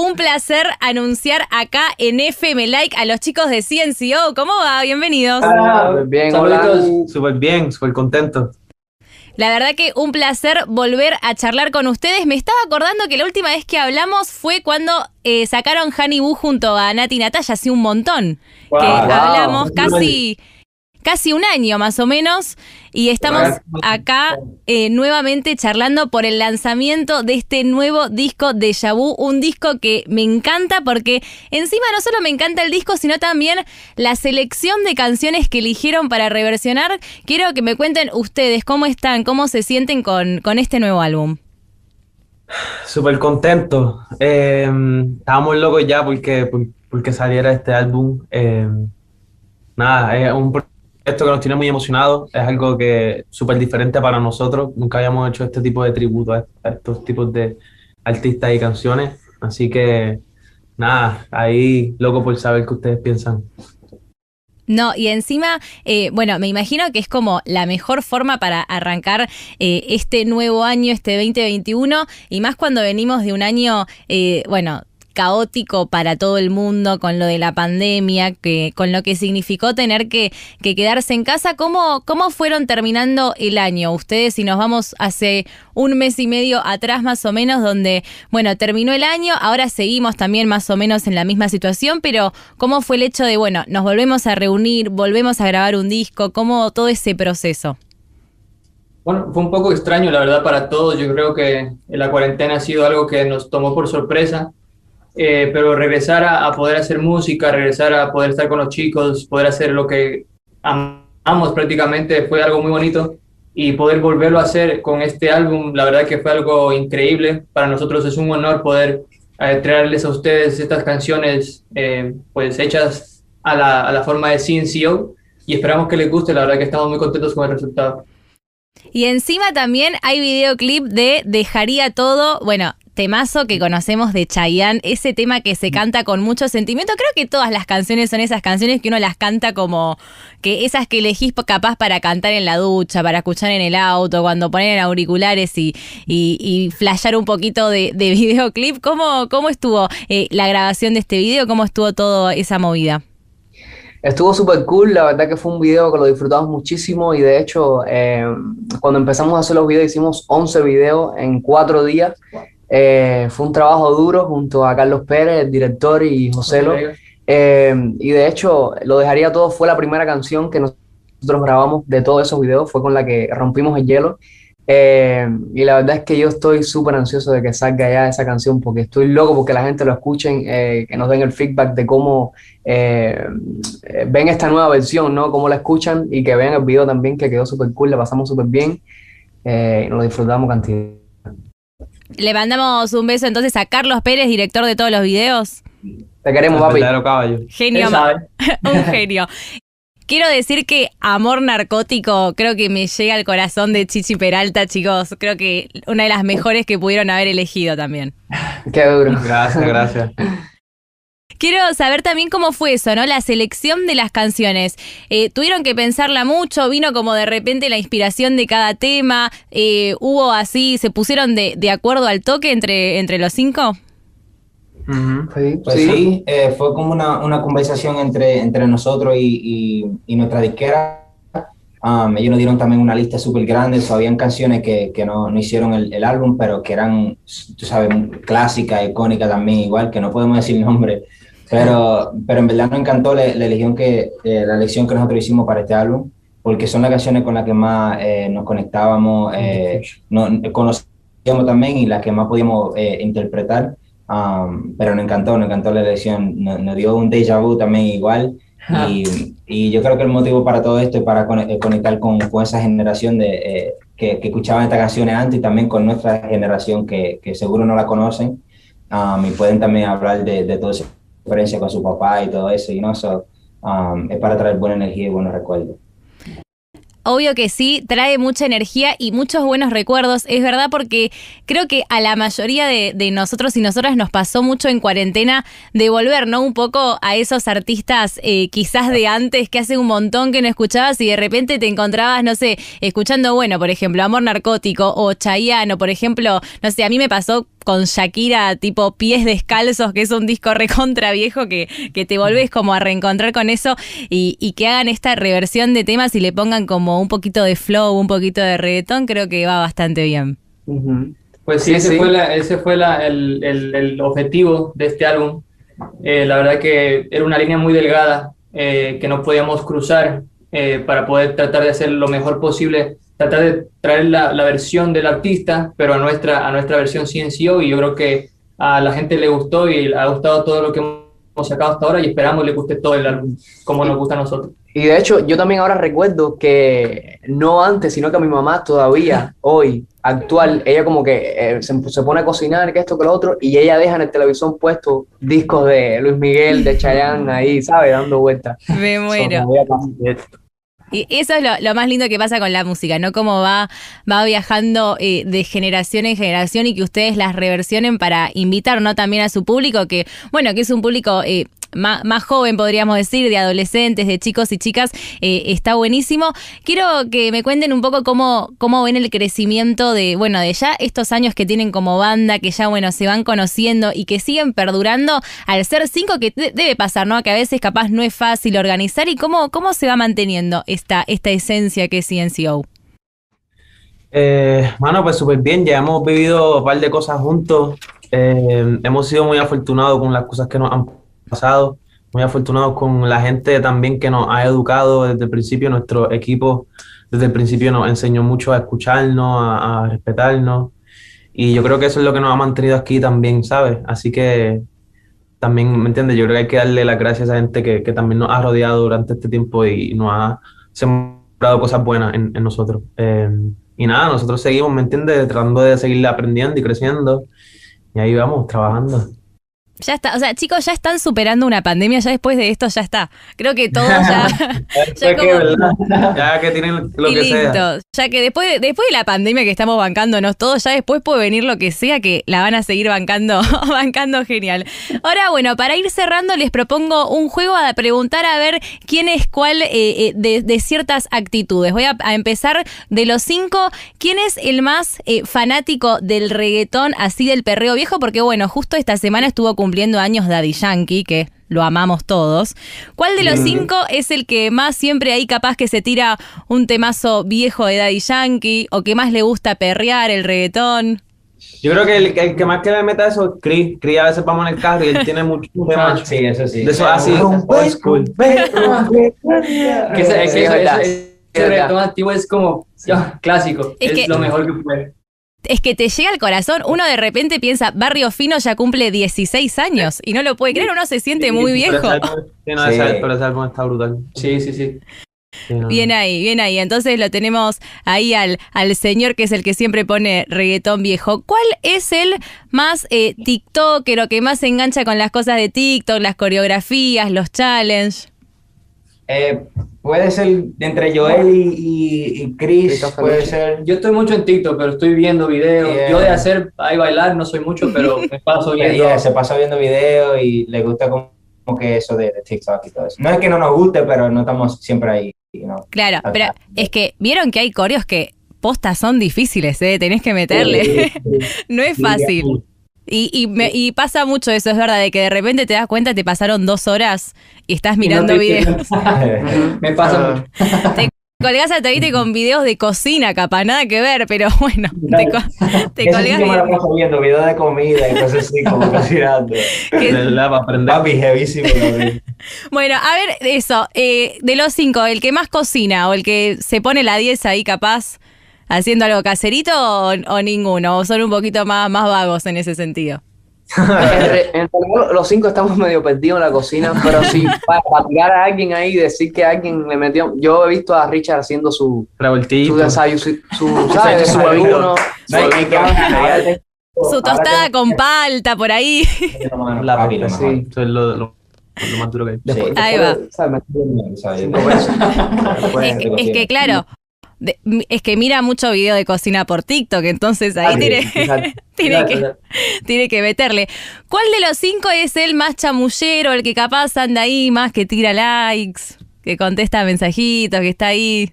un placer anunciar acá en FM Like a los chicos de CNCO. ¿Cómo va? Bienvenidos. Hola, bien, Saluditos. Súper bien, súper contento. La verdad que un placer volver a charlar con ustedes. Me estaba acordando que la última vez que hablamos fue cuando eh, sacaron Honey Boo junto a Nati Natalia, hace un montón. que hablamos casi casi un año más o menos y estamos acá eh, nuevamente charlando por el lanzamiento de este nuevo disco de Yabu, un disco que me encanta porque encima no solo me encanta el disco, sino también la selección de canciones que eligieron para reversionar. Quiero que me cuenten ustedes cómo están, cómo se sienten con, con este nuevo álbum. Súper contento. Eh, estábamos locos ya porque, porque saliera este álbum. Eh, nada, es un esto que nos tiene muy emocionados, es algo que súper diferente para nosotros. Nunca habíamos hecho este tipo de tributo a, estos tipos de artistas y canciones. Así que nada, ahí loco por saber qué ustedes piensan. No, y encima, eh, bueno, me imagino que es como la mejor forma para arrancar eh, este nuevo año, este 2021, y más cuando venimos de un año, eh, bueno, caótico para todo el mundo con lo de la pandemia, que, con lo que significó tener que, quedarse en casa. ¿Cómo, ¿Cómo fueron terminando el año ustedes? Si nos vamos hace un mes y medio atrás más o menos, donde, bueno, terminó el año, ahora seguimos también más o menos en la misma situación, pero ¿cómo fue el hecho de, bueno, nos volvemos a reunir, volvemos a grabar un disco? ¿Cómo todo ese proceso? Bueno, fue un poco extraño, la verdad, para todos. Yo creo que la cuarentena ha sido algo que nos tomó por sorpresa. Eh, pero regresar a, poder hacer música, regresar a poder estar con los chicos, poder hacer lo que amamos prácticamente fue algo muy bonito y poder volverlo a hacer con este álbum, la verdad que fue algo increíble. Para nosotros es un honor poder eh, traerles a ustedes estas canciones eh, pues hechas a la, a la forma de CNCO y esperamos que les guste, la verdad que estamos muy contentos con el resultado. Y encima también hay videoclip de Dejaría todo, bueno, temazo que conocemos de Chayanne, ese tema que se canta con mucho sentimiento. Creo que todas las canciones son esas canciones que uno las canta como que esas que elegís capaz para cantar en la ducha, para escuchar en el auto, cuando ponen auriculares y, y, y flashear un poquito de, videoclip. ¿Cómo, cómo estuvo eh, la grabación de este video? ¿Cómo estuvo toda esa movida? Estuvo súper cool, la verdad que fue un video que lo disfrutamos muchísimo y de hecho eh, cuando empezamos a hacer los videos hicimos 11 videos en 4 días eh, fue un trabajo duro junto a Carlos Pérez, el director, y José Lo. Eh, y de hecho, Lo Dejaría Todo fue la primera canción que nosotros grabamos de todos esos videos, fue con la que rompimos el hielo. Eh, y la verdad es que yo estoy súper ansioso de que salga ya esa canción porque estoy loco porque la gente lo escuchen, que nos den el feedback de cómo ven esta nueva versión, ¿no? Cómo la escuchan y que vean el video también que quedó súper cool, la pasamos súper bien y nos lo disfrutamos cantidad. Le mandamos un beso entonces a Carlos Pérez, director de todos los videos. Te queremos, papi. Genio. un genio. Quiero decir que Amor Narcótico creo que me llega al corazón de Chichi Peralta, chicos. Creo que una de las mejores que pudieron haber elegido también. Qué duro. Gracias, gracias. Quiero saber también cómo fue eso, ¿no? La selección de las canciones. Eh, ¿Tuvieron que pensarla mucho? ¿Vino como de repente la inspiración de cada tema? Eh, ¿Hubo así, se pusieron de, acuerdo al toque entre, entre los cinco? Pues sí, eh, fue como una, conversación entre, entre nosotros y, nuestra disquera. Um, ellos nos dieron también una lista súper grande, o habían canciones que, no, hicieron el, el, álbum, pero que eran, tú sabes, clásicas, icónicas también, igual, que no podemos decir nombre, pero, pero en verdad nos encantó la, elección que, eh, la elección que nosotros hicimos para este álbum, porque son las canciones con las que más eh, nos conectábamos, eh, conocíamos también y las que más podíamos eh, interpretar. Um, pero nos encantó, nos encantó la elección, nos, dio un déjà vu también igual. Y, y, yo creo que el motivo para todo esto es para conectar con, con esa generación de, que, que, escuchaban estas canciones antes y también con nuestra generación que, que seguro no la conocen um, y pueden también hablar de, de todo ese experiencia con su papá y todo eso, y no, so, um, es para traer buena energía y buenos recuerdos. Obvio que sí, trae mucha energía y muchos buenos recuerdos. Es verdad porque creo que a la mayoría de, nosotros y nosotras nos pasó mucho en cuarentena de volver, ¿no? Un poco a esos artistas eh, quizás de antes que hace un montón que no escuchabas y de repente te encontrabas, no sé, escuchando, bueno, por ejemplo, Amor Narcótico o Chayanne, por ejemplo, no sé, a mí me pasó con Shakira tipo pies descalzos, que es un disco recontra viejo, que, que te volvés como a reencontrar con eso y, y, que hagan esta reversión de temas y le pongan como un poquito de flow, un poquito de reggaetón, creo que va bastante bien. Pues sí, ese fue, la, ese fue la, el, el, el, objetivo de este álbum. Eh, la verdad que era una línea muy delgada eh, que no podíamos cruzar eh, para poder tratar de hacer lo mejor posible tratar de traer la, la, versión del artista, pero a nuestra, a nuestra versión CNCO y yo creo que a la gente le gustó y le ha gustado todo lo que hemos sacado hasta ahora y esperamos le guste todo el álbum, como nos gusta a nosotros. Y de hecho, yo también ahora recuerdo que no antes, sino que a mi mamá todavía, hoy, actual, ella como que eh, se, se, pone a cocinar, que esto, que lo otro, y ella deja en el televisor puesto discos de Luis Miguel, de Chayanne, ahí, ¿sabes? Dando vueltas. Me muero. Y eso es lo, más lindo que pasa con la música, ¿no? Cómo va, va viajando eh, de generación en generación y que ustedes las reversionen para invitar, ¿no? También a su público, que, bueno, que es un público eh, más, joven, podríamos decir, de adolescentes, de chicos y chicas, eh, está buenísimo. Quiero que me cuenten un poco cómo, cómo ven el crecimiento de, bueno, de ya estos años que tienen como banda, que ya, bueno, se van conociendo y que siguen perdurando al ser cinco, que debe pasar, ¿no? Que a veces capaz no es fácil organizar y cómo, cómo se va manteniendo esta, esta esencia que es CNCO. Eh, bueno, pues súper bien, ya hemos vivido un par de cosas juntos, eh, hemos sido muy afortunados con las cosas que nos han pasado, muy afortunados con la gente también que nos ha educado desde el principio, nuestro equipo desde el principio nos enseñó mucho a escucharnos, a, respetarnos, y yo creo que eso es lo que nos ha mantenido aquí también, ¿sabes? Así que también, ¿me entiendes? Yo creo que hay que darle las gracias a esa gente que, que también nos ha rodeado durante este tiempo y nos ha sembrado cosas buenas en, nosotros. Eh, y nada, nosotros seguimos, ¿me entiendes? Tratando de seguir aprendiendo y creciendo. Y ahí vamos, trabajando. Ya está, o sea, chicos, ya están superando una pandemia, ya después de esto ya está. Creo que todos ya. ya, como, ya, que tienen lo que sea. Ya que después de, después de la pandemia que estamos bancándonos todos, ya después puede venir lo que sea que la van a seguir bancando, bancando genial. Ahora, bueno, para ir cerrando, les propongo un juego a preguntar a ver quién es cuál eh, eh, de, de, ciertas actitudes. Voy a, a, empezar de los cinco. ¿Quién es el más eh, fanático del reggaetón, así del perreo viejo? Porque, bueno, justo esta semana estuvo cumpliendo cumpliendo años Daddy Yankee, que lo amamos todos. ¿Cuál de los cinco es el que más siempre ahí capaz que se tira un temazo viejo de Daddy Yankee o que más le gusta perrear el reggaetón? Yo creo que el, que más que le meta eso es Chris. Chris a veces vamos en el carro y él tiene mucho temas. Sí, eso sí. De eso así, old school. que ese, reggaetón antiguo es como clásico. Es, es lo mejor que puede es que te llega al corazón. Uno de repente piensa, Barrio Fino ya cumple 16 años y no lo puede creer, uno se siente muy viejo. Pero ese álbum está brutal. Sí, sí, sí. Bien ahí, bien ahí. Entonces lo tenemos ahí al, al señor que es el que siempre pone reggaetón viejo. ¿Cuál es el más eh, TikToker o que más se engancha con las cosas de TikTok, las coreografías, los challenges? Eh, puede ser entre Joel y, y Chris, puede ser. Yo estoy mucho en TikTok, pero estoy viendo videos. Yo de hacer ahí bailar no soy mucho, pero me paso viendo. se pasa viendo videos y le gusta como, que eso de, TikTok y todo eso. No es que no nos guste, pero no estamos siempre ahí. Claro, pero es que vieron que hay coreos que postas son difíciles, ¿eh? tenés que meterle. no es fácil. Y, y, me, y, pasa mucho eso, es verdad, de que de repente te das cuenta, te pasaron dos horas y estás mirando videos. me pasa mucho. Te colgás a Tavite con videos de cocina, capaz, nada que ver, pero bueno, te, co te colgás. Sí me paso viendo videos de comida y cosas así, como cocinando. Papi, jevísimo. bueno, a ver, eso, eh, de los cinco, el que más cocina o el que se pone la 10 ahí capaz haciendo algo caserito o, ninguno? ¿O son un poquito más, más vagos en ese sentido? en los cinco estamos medio perdidos en la cocina, pero sí, para, tirar a alguien ahí y decir que alguien le metió. Yo he visto a Richard haciendo su, su desayuno, su, su, desayuno, su tostada con palta por ahí. La sí. Eso es lo, lo, más duro que hay. ahí va. es que claro, es que mira mucho video de cocina por TikTok, entonces ahí tiene, tiene, que, tiene, que, meterle. ¿Cuál de los cinco es el más chamullero, el que capaz anda ahí más que tira likes, que contesta mensajitos, que está ahí?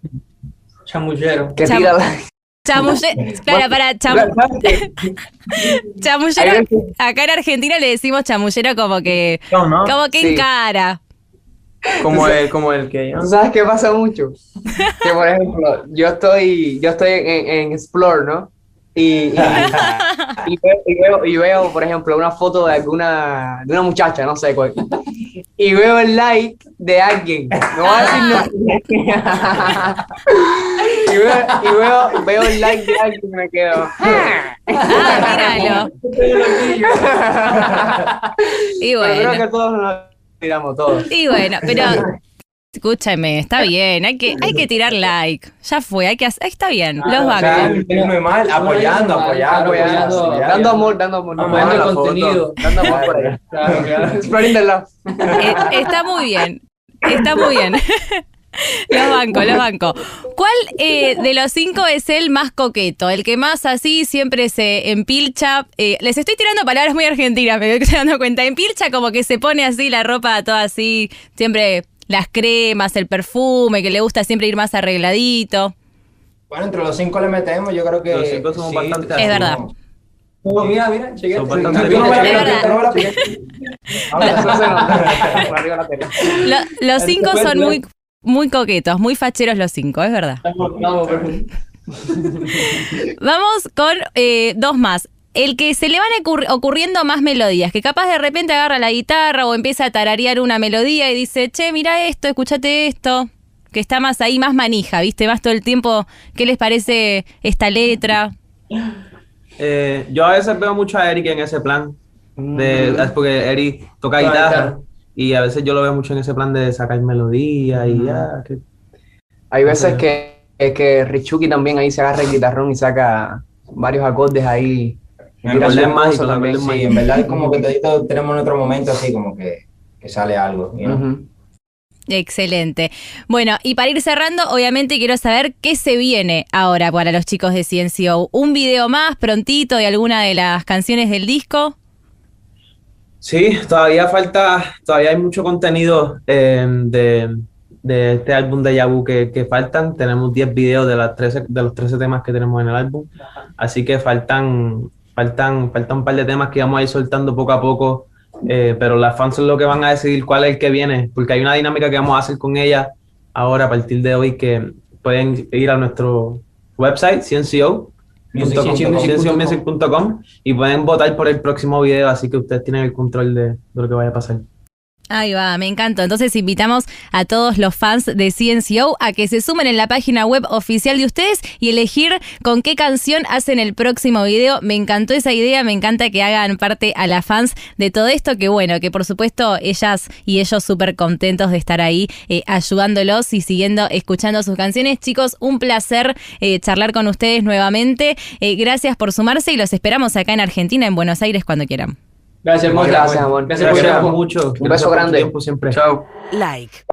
Chamullero. Que tira likes. Chamullero, claro, para chamullero, acá en Argentina le decimos chamullero como que, como que en cara. Como el, como el que ¿Sabes qué pasa mucho? Que por ejemplo, yo estoy, yo estoy en, en Explore, ¿no? Y, y, veo, por ejemplo, una foto de alguna de una muchacha, no sé cuál. Y veo el like de alguien. No voy a decir nada. y, veo, y veo, veo, el like de alguien y me quedo. Ah, míralo. y bueno. Pero creo que todos nos tiramos todos. Y bueno, pero Escúchame, está bien, hay que, hay que tirar like. Ya fue, hay que hacer, está bien, los bancos. mal, apoyando, apoyando, apoyando, dando amor, dando amor, dando contenido, dando amor por. Spreading the love. está muy bien, está muy bien. Los bancos, los bancos. ¿Cuál eh, de los cinco es el más coqueto? El que más así siempre se empilcha. Eh, les estoy tirando palabras muy argentinas, me estoy dando cuenta. Empilcha como que se pone así la ropa toda así, siempre las cremas, el perfume, que le gusta siempre ir más arregladito. Bueno, entre los cinco le metemos, yo creo que. Los cinco somos bastante. Es verdad. mira, mira, llegué. Los cinco son muy, muy coquetos, muy facheros los cinco, es verdad. Vamos con eh, dos más el que se le van ocurriendo más melodías, que capaz de repente agarra la guitarra o empieza a tararear una melodía y dice, che, mira esto, escúchate esto, que está más ahí, más manija, ¿viste? Más todo el tiempo, ¿qué les parece esta letra? Eh, yo a veces veo mucho a Eric en ese plan, de, mm. es porque Eric toca guitarra y a veces yo lo veo mucho en ese plan de sacar melodía y ya. Hay veces que, que Richuki también ahí se agarra el guitarrón y saca varios acordes ahí en más también, sí, en verdad es como que todos tenemos en otro momento así como que, que sale algo. Excelente. Bueno, y para ir cerrando, obviamente quiero saber qué se viene ahora para los chicos de CNCO. ¿Un video más prontito de alguna de las canciones del disco? Sí, todavía falta, todavía hay mucho contenido eh, de, de, este álbum de Yabu que, que faltan. Tenemos 10 videos de, las 13, de los 13 temas que tenemos en el álbum. Así que faltan Faltan, faltan un par de temas que vamos a ir soltando poco a poco, eh, pero las fans son lo que van a decidir cuál es el que viene, porque hay una dinámica que vamos a hacer con ella ahora a partir de hoy que pueden ir a nuestro website, CNCO, y pueden votar por el próximo video, así que ustedes tienen el control de, de lo que vaya a pasar. Ahí va, me encanta. Entonces invitamos a todos los fans de CNCO a que se sumen en la página web oficial de ustedes y elegir con qué canción hacen el próximo video. Me encantó esa idea, me encanta que hagan parte a las fans de todo esto, que bueno, que por supuesto ellas y ellos súper contentos de estar ahí eh, ayudándolos y siguiendo escuchando sus canciones. Chicos, un placer eh, charlar con ustedes nuevamente. Eh, gracias por sumarse y los esperamos acá en Argentina, en Buenos Aires, cuando quieran. Gracias, Gracias, amor. Gracias, por mucho. Un beso grande. siempre. Chao. Like.